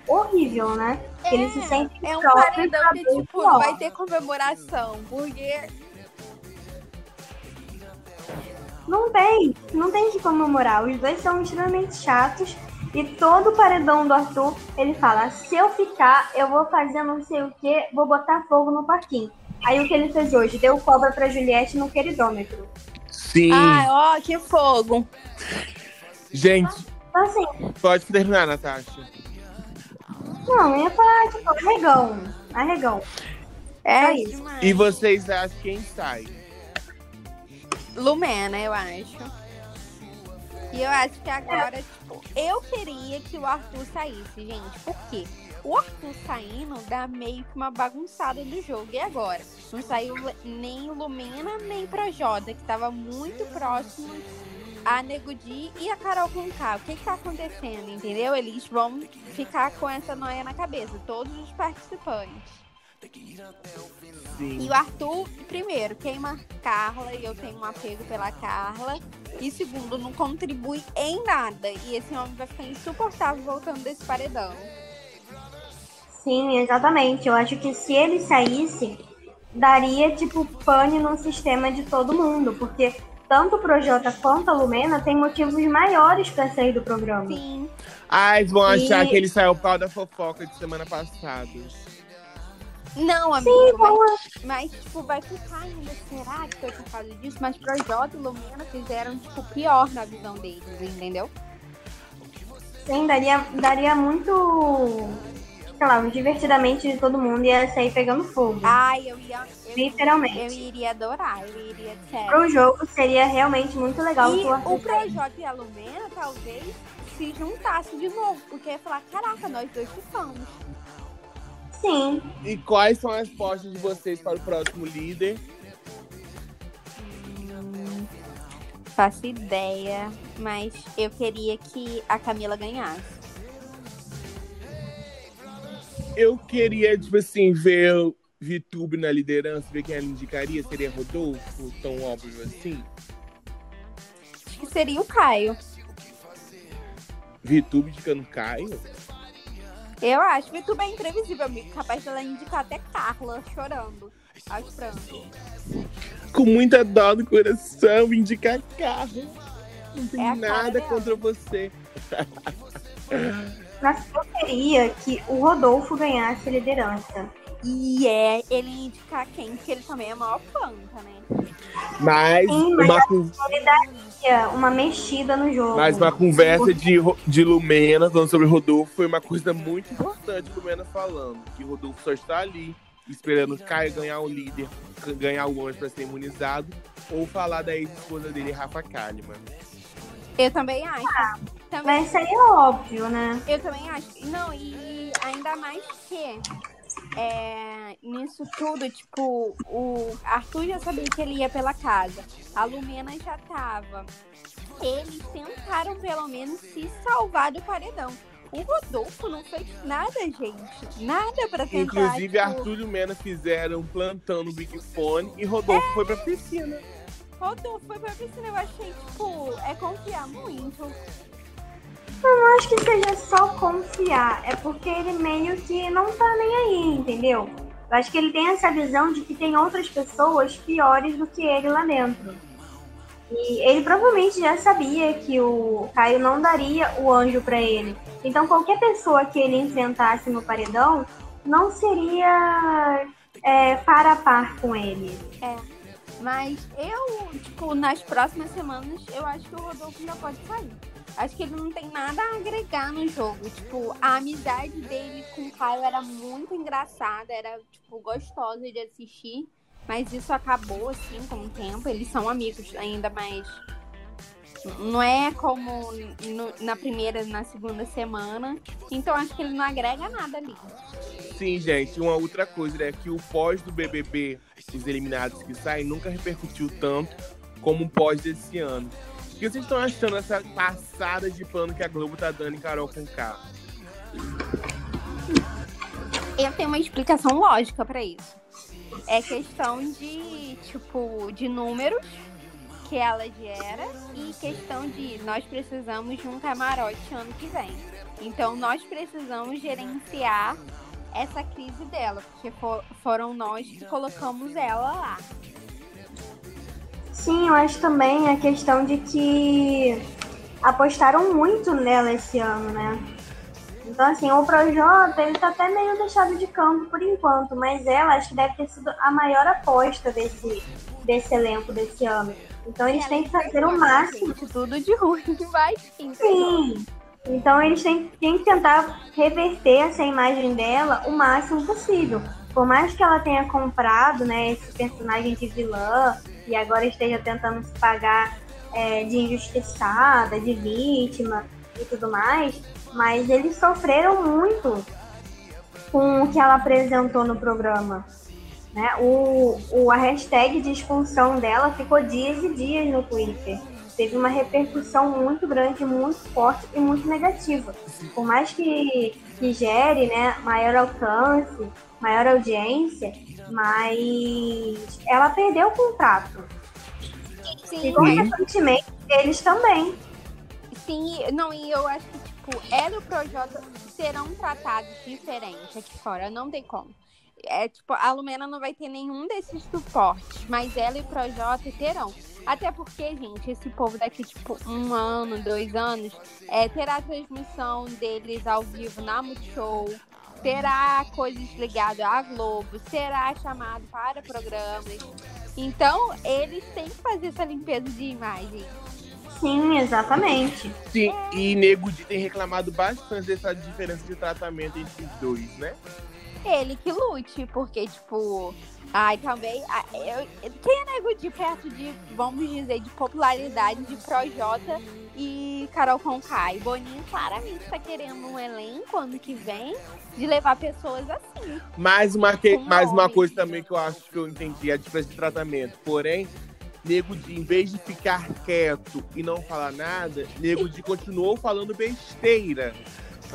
horrível, né? Porque eles se sentem É um paredão que, tipo, vai ter comemoração. Porque Não tem, não tem que comemorar. Os dois são extremamente chatos. E todo o paredão do Arthur, ele fala: se eu ficar, eu vou fazer não sei o que, vou botar fogo no parquinho. Aí o que ele fez hoje? Deu cobra pra Juliette no queridômetro. Sim. Ah, ó, que fogo. Gente, Então, assim, pode terminar, Natasha. não, eu ia falar, tipo, arregão. Arregão. É É isso. demais. E vocês acham quem sai? Lumena, eu acho. E eu acho que agora, tipo, eu queria que o Arthur saísse, gente. Por quê? O Arthur saindo dá meio que uma bagunçada no jogo. E agora? Não saiu nem o Lumena, nem Projota, que tava muito próximo a Negudi e a Carol Conká. O que que tá acontecendo, entendeu? Eles vão ficar com essa noia na cabeça, todos os participantes. Sim. E o Arthur, primeiro, queima Carla e eu tenho um apego pela Carla. E segundo, não contribui em nada. E esse homem vai ficar insuportável voltando desse paredão. Sim, exatamente. Eu acho que se ele saísse, daria, tipo, pane no sistema de todo mundo. Porque tanto o Projota quanto a Lumena têm motivos maiores pra sair do programa. Sim. Ai, vão achar E- que ele saiu por causa da fofoca de semana passada. Não, amigo, mas, mas, tipo, vai ficar ainda. Será que foi por causa disso? Mas Projota e Lumena fizeram, tipo, pior na visão deles, entendeu? Sim, daria, daria muito. Sei lá, divertidamente de todo mundo ia sair pegando fogo. Ai, eu ia. Eu, Literalmente. eu iria adorar, eu iria, sério. Pro jogo seria realmente muito legal E o Projota e a Lumena talvez se juntassem de novo, porque ia falar, caraca, nós dois ficamos. Sim. E quais são as postas de vocês para o próximo líder? Hum, faço ideia, mas eu queria que a Camila ganhasse. Eu queria, tipo assim, ver o VTube na liderança, ver quem ela indicaria. Seria Rodolfo, tão óbvio assim? Acho que seria o Caio. VTube indicando Caio? Eu acho. que tudo é imprevisível, amigo. Capaz dela indicar até Carla chorando. Aos prantos. Com muita dó no coração, indicar carro. Não tem É nada contra você. Mas eu queria que o Rodolfo ganhasse a liderança. E é ele indicar quem, porque ele também é maior planta, né? Mas Sim, mas uma, uma mexida no jogo. mas uma conversa de, de Lumena falando sobre Rodolfo foi uma coisa muito importante, Lumena falando. Que Rodolfo só está ali esperando Caio ganhar o líder, ganhar o anjo para ser imunizado, ou falar da ex-esposa dele, Rafa Kalimann. Eu também acho. também, Mas isso aí é óbvio, né? Eu também acho. Não, e ainda mais que é, nisso tudo, tipo, o Arthur já sabia que ele ia pela casa. A Lumena já tava. Eles tentaram pelo menos se salvar do paredão. O Rodolfo não fez nada, gente. Nada pra tentar. Inclusive, tipo, Arthur e Lumena fizeram plantão no Big Fone e Rodolfo foi pra piscina. Rodolfo foi pra piscina. Eu achei, tipo, é confiar muito. Não acho que seja só confiar. É porque ele meio que não tá nem aí, entendeu? Eu acho que ele tem essa visão de que tem outras pessoas piores do que ele lá dentro. E ele provavelmente já sabia que o Caio não daria o anjo pra ele. Então qualquer pessoa que ele enfrentasse no paredão não seria é, par a par com ele. Mas eu, tipo, nas próximas semanas, eu acho que o Rodolfo já pode sair. Acho que ele não tem nada a agregar no jogo. Tipo, a amizade dele com o Caio era muito engraçada, era, tipo, gostosa de assistir. Mas isso acabou, assim, com o tempo. Eles são amigos ainda mais. Não é como no- na primeira, na segunda semana. Então acho que ele não agrega nada ali. Sim, gente, uma outra coisa, né? Que o pós do BBB, os eliminados que saem, nunca repercutiu tanto como o pós desse ano. Que vocês estão achando dessa passada de pano que a Globo tá dando em Carol com K? Eu tenho uma explicação lógica pra isso. É questão de, tipo, de números que ela gera e questão de nós precisamos de um camarote ano que vem. Então nós precisamos gerenciar essa crise dela, porque fo- foram nós que colocamos ela lá. Sim, eu acho também a questão de que apostaram muito nela esse ano, né? Então, assim, o Projota, ele tá até meio deixado de campo por enquanto, mas ela acho que deve ter sido a maior aposta desse, desse elenco desse ano. Então, eles têm que fazer o máximo. Gente, tudo de ruim [LAUGHS] vai sim. Sim. Então, eles têm, têm que tentar reverter essa imagem dela o máximo possível. Por mais que ela tenha comprado, né, esse personagem de vilã e agora esteja tentando se pagar é, de injustiçada, de vítima e tudo mais, mas eles sofreram muito com o que ela apresentou no programa. Né? O, o, a hashtag de expulsão dela ficou dias e dias no Twitter. Teve uma repercussão muito grande, muito forte e muito negativa. Por mais que, que gere né, maior alcance, maior audiência, mas ela perdeu o contrato. Sim. E consequentemente, eles também. Sim, não, e eu acho que, tipo, ela e o Projota serão tratados diferente aqui fora, não tem como. É, tipo, a Lumena não vai ter nenhum desses suportes, mas ela e o Projota terão. Até porque, gente, esse povo daqui, tipo, um ano, dois anos, é, terá a transmissão deles ao vivo na Multishow, terá coisas ligadas à Globo, será chamado para programas. Então, eles têm que fazer essa limpeza de imagem. Sim, exatamente. Sim, e Nego Di tem reclamado bastante dessa diferença de tratamento entre os dois, né? Ele que lute, porque, tipo. Ai, também. eu- quem é Nego Di perto de, vamos dizer, de popularidade de Projota e Carol Conká? E Boninho claramente tá querendo um elenco ano que vem de levar pessoas assim. Mais uma, que- mais uma coisa também que eu acho que eu entendi, a diferença de tratamento. Porém, Nego Di, em vez de ficar quieto e não falar nada, Nego Di continuou falando besteira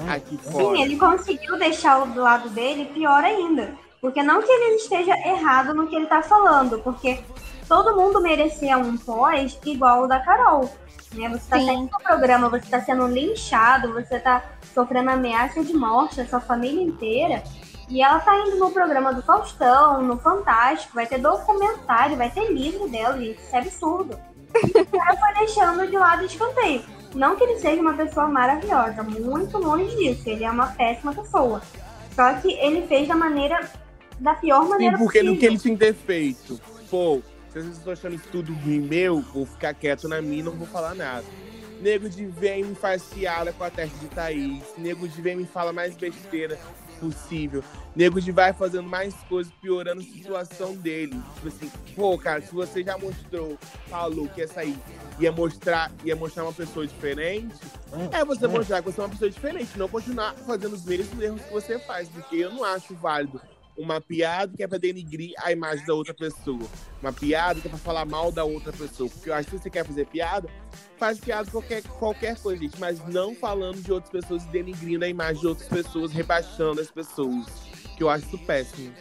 aqui fora. Sim, ele conseguiu deixar o do lado dele pior ainda. Porque não que ele esteja errado no que ele tá falando, porque todo mundo merecia um pós igual o da Carol. Né? Você tá Sim. saindo do programa, você tá sendo linchado, você tá sofrendo ameaça de morte, a sua família inteira. E ela tá indo no programa do Faustão, no Fantástico, vai ter documentário, vai ter livro dela, gente. Isso é absurdo. [LAUGHS] E o cara foi deixando de lado escanteio. Não que ele seja uma pessoa maravilhosa, muito longe disso. Ele é uma péssima pessoa. Só que ele fez da maneira. da pior Sim, maneira porque no possível. que ele tinha que ter feito. Pô, se vocês estão achando isso tudo ruim meu, vou ficar quieto na minha e não vou falar nada. Nego de vem me faz piada com a testa de Thaís. Nego de vem me fala mais besteira possível. Nego de vai fazendo mais coisas, piorando a situação dele. Tipo assim, pô, cara, se você já mostrou, falou que ia sair, ia mostrar, ia mostrar uma pessoa diferente, é você mostrar que você é uma pessoa diferente, não continuar fazendo os mesmos erros que você faz, porque eu não acho válido uma piada que é pra denigrir a imagem da outra pessoa. Uma piada que é pra falar mal da outra pessoa. Porque eu acho que se você quer fazer piada, faz piada qualquer, qualquer coisa, gente. Mas não falando de outras pessoas e denigrindo a imagem de outras pessoas, rebaixando as pessoas. Que eu acho isso péssimo.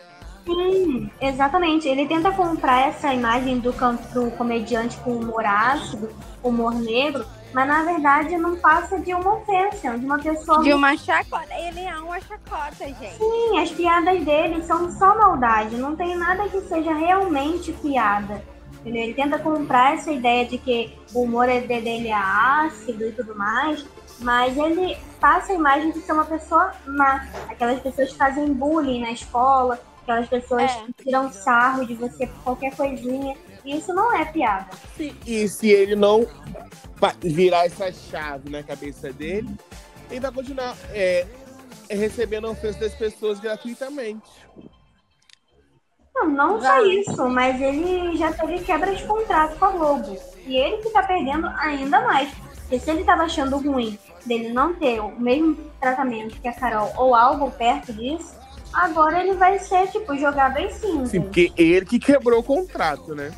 Sim, exatamente. Ele tenta comprar essa imagem do, do comediante com humor ácido, humor negro, mas na verdade não passa de uma ofensa, de uma pessoa. De uma chacota. Ele é uma chacota, gente. Sim, as piadas dele são só maldade, não tem nada que seja realmente piada. Entendeu? Ele tenta comprar essa ideia de que o humor é de- dele é ácido e tudo mais, mas ele passa a imagem de ser uma pessoa má. Aquelas pessoas que fazem bullying na escola, aquelas pessoas É. que tiram sarro de você por qualquer coisinha. E isso não é piada. E, e se ele não virar essa chave na cabeça dele, ele vai continuar é, recebendo a ofensa das pessoas gratuitamente. Não, não só isso, mas ele já teve quebra de contrato com a Globo. E ele que tá perdendo ainda mais. Porque se ele tava achando ruim dele não ter o mesmo tratamento que a Carol ou algo perto disso, agora ele vai ser, tipo, jogado em cinza. Sim, porque ele que quebrou o contrato, né?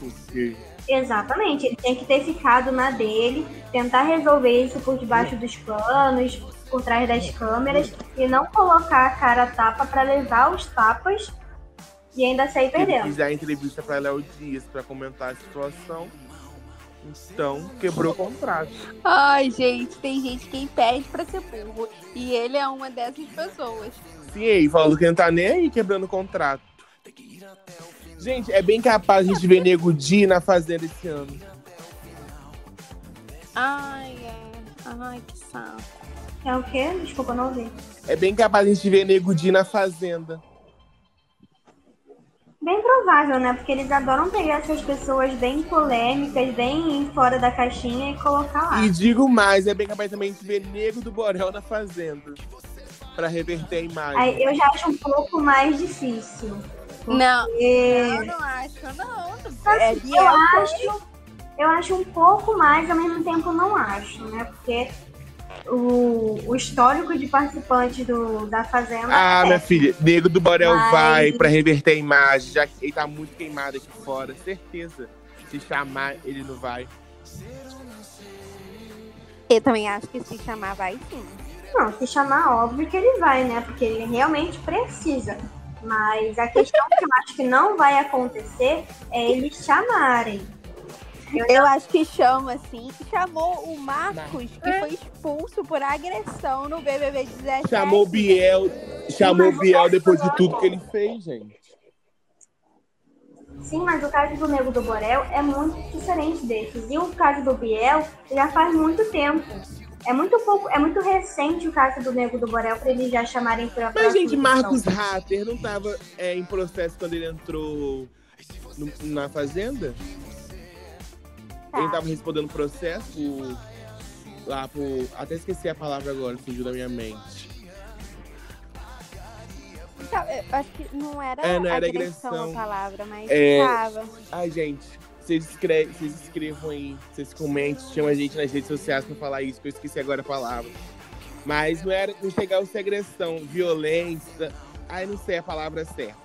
Porque Exatamente. Ele tem que ter ficado na dele, tentar resolver isso por debaixo dos panos, por trás das câmeras, e não colocar a cara a tapa pra levar os tapas e ainda sair perdendo. quis dar entrevista pra Léo Dias pra comentar a situação. Então, quebrou o contrato. Ai, gente, tem gente que pede pra ser burro. E ele é uma dessas pessoas. Sim, aí falando que não tá nem aí quebrando o contrato. Gente, é bem capaz a gente ver Nego Di na Fazenda esse ano. Ai, é. Ai, que saco. É o quê? Desculpa, não ouvi. É bem capaz a gente ver Nego Di na Fazenda. Bem provável, né? Porque eles adoram pegar essas pessoas bem polêmicas, bem fora da caixinha e colocar lá. E digo mais, é bem capaz também de ver Nego do Borel na Fazenda. Pra reverter a imagem. Aí eu já acho um pouco mais difícil. Não, porque- eu não acho, não. É Assim, eu acho, eu acho um pouco mais, ao mesmo tempo não acho, né? Porque o, o histórico de participantes do, da Fazenda Ah, é minha filha, Nego do Borel Mas- vai pra reverter a imagem, já que ele tá muito queimado aqui fora, certeza. Se chamar, ele não vai. Eu também acho que se chamar vai sim. Não, se chamar, óbvio que ele vai, né? Porque ele realmente precisa. Mas a questão que eu acho que não vai acontecer é eles chamarem. Eu acho que chama, assim. Chamou o Marcos, que foi expulso por agressão no BBB 17. Chamou o Biel, chamou o Biel depois de tudo que ele fez, gente. Sim, mas o caso do Nego do Borel é muito diferente desses. E o caso do Biel já faz muito tempo. É muito pouco, é muito recente o caso do Nego do Borel para eles já chamarem pra Mas, gente. Marcos Hatter não tava é, em processo quando ele entrou no- na Fazenda? Tá. Ele tava respondendo processo lá por. Até esqueci a palavra agora, fugiu da minha mente. Eu acho que não era, É, não era agressão, agressão. a palavra, mas É. tava. Ai, gente, vocês, escre- vocês escrevam aí, vocês comentem, chamam a gente nas redes sociais pra falar isso, que eu esqueci agora a palavra. Mas não era não chegava a ser agressão, violência. Ai, não sei a palavra certa.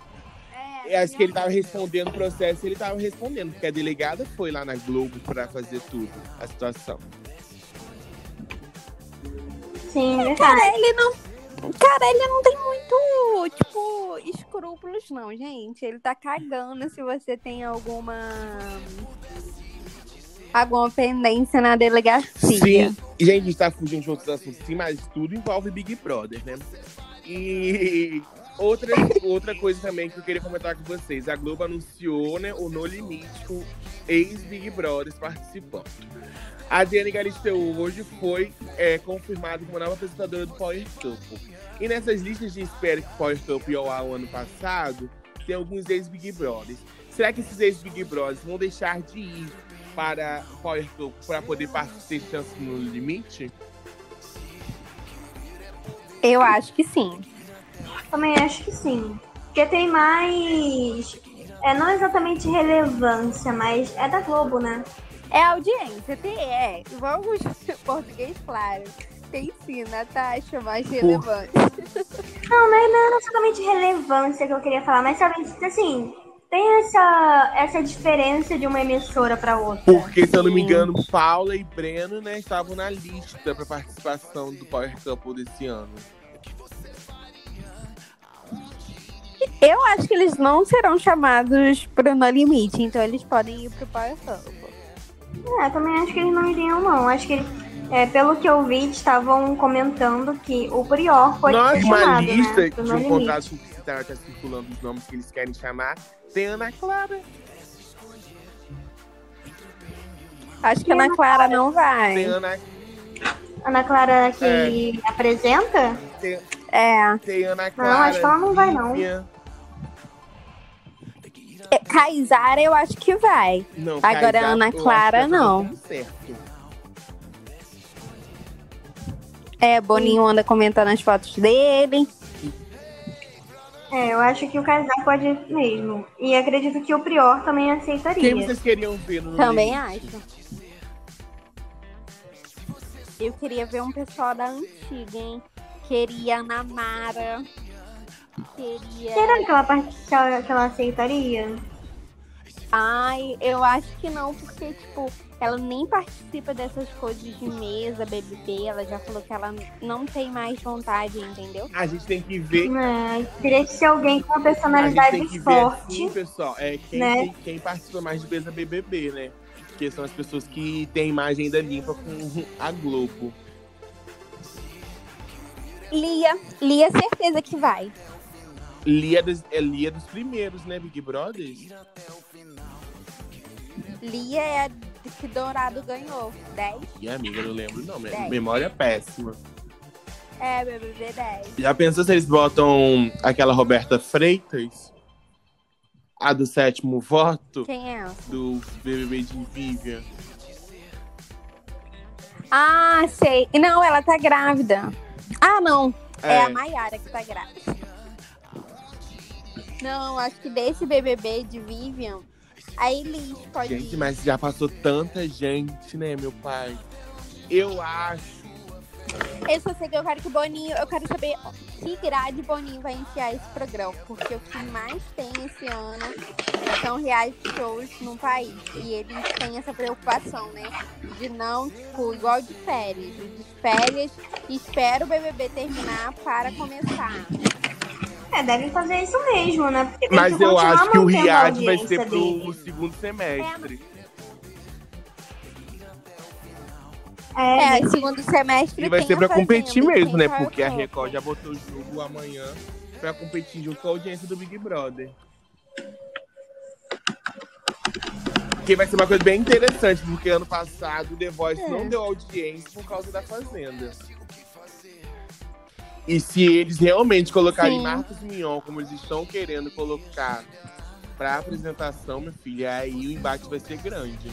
É, Eu acho que ele tava respondendo o processo, ele tava respondendo, porque a delegada foi lá na Globo pra fazer tudo, a situação. Sim, verdade. Cara, ele não. Cara, ele não tem muito, tipo, escrúpulos, não, gente. Ele tá cagando se você tem alguma. alguma pendência na delegacia. Sim, gente, a gente tá fugindo de outros assuntos, sim, mas tudo envolve Big Brother, né? E outra, outra coisa também que eu queria comentar com vocês: a Globo anunciou né, o No Limite com ex-Big Brothers participando. A Diane Galisteu hoje foi é, confirmada como nova apresentadora do Power Couple. E nessas listas de espera que o Power Couple ia ao ano passado, tem alguns ex-Big Brothers. Será que esses ex-Big Brothers vão deixar de ir para Power Couple para poder ter chance no limite? Eu acho que sim. Também acho que sim. Porque tem mais. É, não exatamente relevância, mas é da Globo, né? É audiência, tem, é. Vamos, português claro. Tem sim, Natasha, mais relevante. [LAUGHS] Não, não é, não é exatamente relevância que eu queria falar, mas talvez, assim, tem essa, essa diferença de uma emissora para outra. Porque, se eu não me engano, Paula e Breno né, estavam na lista para participação do Power Couple desse ano. Eu acho que eles não serão chamados pro No Limite, então eles podem ir pro Power Couple. É, também acho que eles não iriam, não. Acho que, eles- é, pelo que eu vi, estavam comentando que o Prior Nós, ser uma chamado, lista né? de um Limite. contrato publicitário tá circulando os nomes que eles querem chamar. Tem Ana Clara. Acho que a Ana Clara não Tem vai. Ana, Ana Clara que É. apresenta? tem, É. tem Ana Clara. acho que ela não vai, não. É, Kaysara eu acho que vai. Não, Agora, Kaysar, Ana Clara, não. É, Boninho anda comentando as fotos dele. É, eu acho que o casal pode ir mesmo. E acredito que o Prior também aceitaria. Quem vocês queriam ver no Também acho. Eu queria ver um pessoal da antiga, hein? Queria Ana Queria. Será que ela, part- que ela, que ela aceitaria? Ai, eu acho que não, porque, tipo, ela nem participa dessas coisas de mesa, BBB. Ela já falou que ela não tem mais vontade, entendeu? A gente tem que ver. É, teria que ser alguém com uma A gente personalidade tem que ver forte. assim, pessoal. É quem, né? quem, quem participa mais de mesa BBB, né? Porque são as pessoas que têm imagem ainda limpa com a Globo. Lia, Lia, certeza que vai. Lia dos, é Lia dos primeiros, né, Big Brother? Lia é a que Dourado ganhou. 10? E amiga, eu não lembro não, Dez. memória é péssima. É, BBB 10. Já pensou se eles botam aquela Roberta Freitas? A do sétimo voto? Quem é? Do BBB de Vivian. Ah, sei. Não, ela tá grávida. Ah, não. É, É. a Mayara que tá grávida. Não, acho que desse BBB de Vivian, a Elis pode Gente, ir. mas já passou tanta gente, né, meu pai? Eu acho. Eu só sei que eu quero que o Boninho, eu quero saber que grade Boninho vai enfiar esse programa. Porque o que mais tem esse ano são reality shows no país. E eles têm essa preocupação, né? De não, tipo, igual de férias. De férias, espera o BBB terminar para começar. É, devem fazer isso mesmo, né? Porque tem Mas que eu acho que o reality vai ser pro deles. segundo semestre. É, É, segundo semestre E vai ser pra competir mesmo, né? Power Porque a. Record já botou o jogo amanhã pra competir junto com a audiência do Big Brother. Que vai ser uma coisa bem interessante, porque ano passado o The Voice É. não deu audiência por causa da Fazenda. E se eles realmente colocarem Sim. Marcos Mion, como eles estão querendo colocar pra apresentação, minha filha, aí o embate vai ser grande.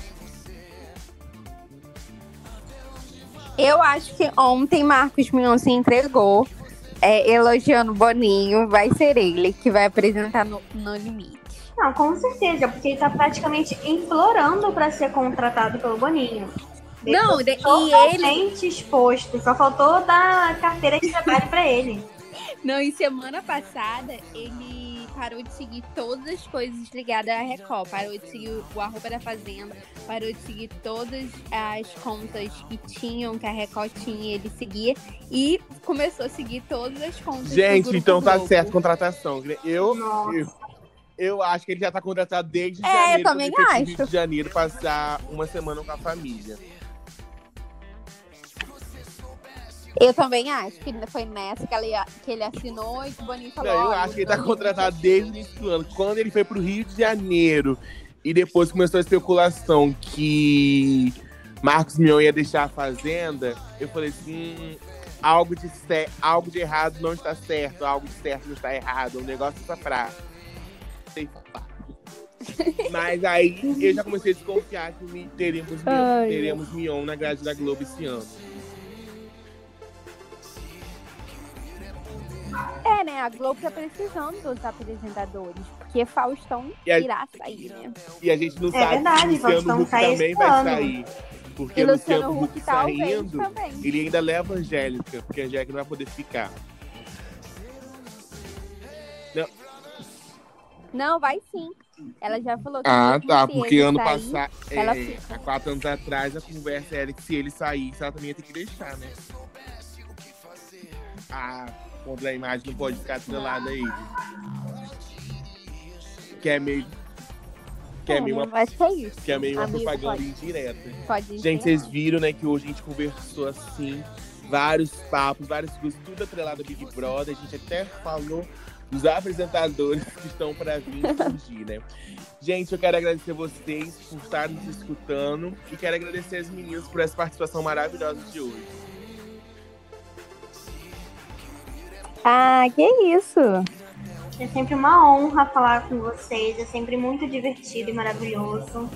Eu acho que ontem Marcos Mion se entregou, é, elogiando o Boninho. Vai ser ele que vai apresentar no, no limite. Não, com certeza, porque ele tá praticamente implorando pra ser contratado pelo Boninho. Ele Não, de- e ele. exposto, só faltou dar carteira de trabalho pra ele. Não, e semana passada ele parou de seguir todas as coisas ligadas à Record. Parou de seguir o arroba da Fazenda, parou de seguir todas as contas que tinham, que a Record tinha, ele seguia. E começou a seguir todas as contas do Gente, Grupo então tá Globo. certo a contratação. Eu, Nossa. eu, eu acho que ele já tá contratado desde É, eu janeiro. também ir pro acho. Rio de Janeiro passar uma semana com a família. Eu também acho que foi nessa que ele, que ele assinou e que o Boninho Não, falou. eu "Olha, acho que ele tá contratado desde o início do ano. Quando ele foi pro Rio de Janeiro e depois começou a especulação que Marcos Mion ia deixar a fazenda, eu falei assim. "Hum, Algo de, algo de errado não está certo, algo de certo não está errado. O negócio está pra. Sei falar. [LAUGHS] Mas aí eu já comecei a desconfiar que teremos, Ai. teremos Mion na grade da Globo esse ano. É, né? A Globo tá precisando dos apresentadores, porque Faustão a- irá sair, né? E a gente não É sabe verdade, se Luciano Faustão Huck sai também vai ano. sair. Porque E Luciano, Luciano Huck Huck talvez saindo, também. ele ainda leva a Angélica, porque a Angélica não vai poder ficar. Não, vai sim. Ela já falou que Ah, tá. Porque ano passado, ela é, fica. há quatro anos atrás, a conversa era que se ele saísse, ela também ia ter que deixar, né? A contra a imagem não pode ficar atrelada a ele. Que é meio. Que é, É, meio uma, é isso. que é meio uma Amigo, propaganda pode. indireta. Pode Gente, vocês viram, né, que hoje a gente conversou assim, vários papos, várias coisas, tudo atrelado ao Big Brother. A gente até falou dos apresentadores que estão para vir [LAUGHS] surgir, né? Gente, eu quero agradecer vocês por estarem nos escutando e quero agradecer as meninas por essa participação maravilhosa de hoje. Ah, que isso? É sempre uma honra falar com vocês, é sempre muito divertido e maravilhoso.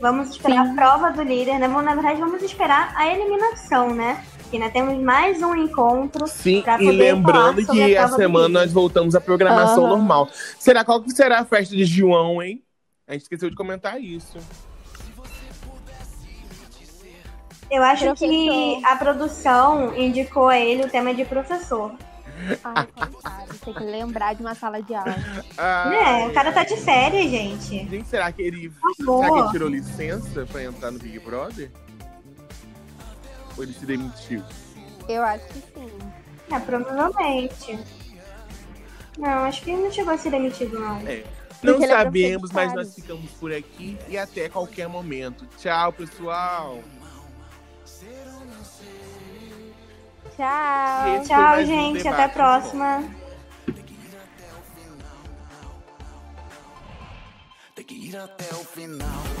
Vamos esperar Sim. a prova do líder, né? Bom, na verdade, vamos esperar a eliminação, né? Que ainda temos mais um encontro. Sim, Pra e lembrando falar sobre que a a semana nós voltamos à programação Aham. normal. Será qual que será a festa de João, hein? A gente esqueceu de comentar isso. Eu acho Professor. que a produção indicou a ele o tema de professor. Ai, coitado. Tem que lembrar de uma sala de aula. É, o cara tá de férias, gente. Gente, será que ele, será que ele tirou licença pra entrar no Big Brother? Ou ele se demitiu? Eu acho que sim. É, provavelmente. Não, acho que ele não chegou a ser demitido, não. É. Não é sabemos, mas nós ficamos por aqui e até qualquer momento. Tchau, pessoal. Tchau. Esse Tchau, gente. Um até a próxima. Tem que ir até o final.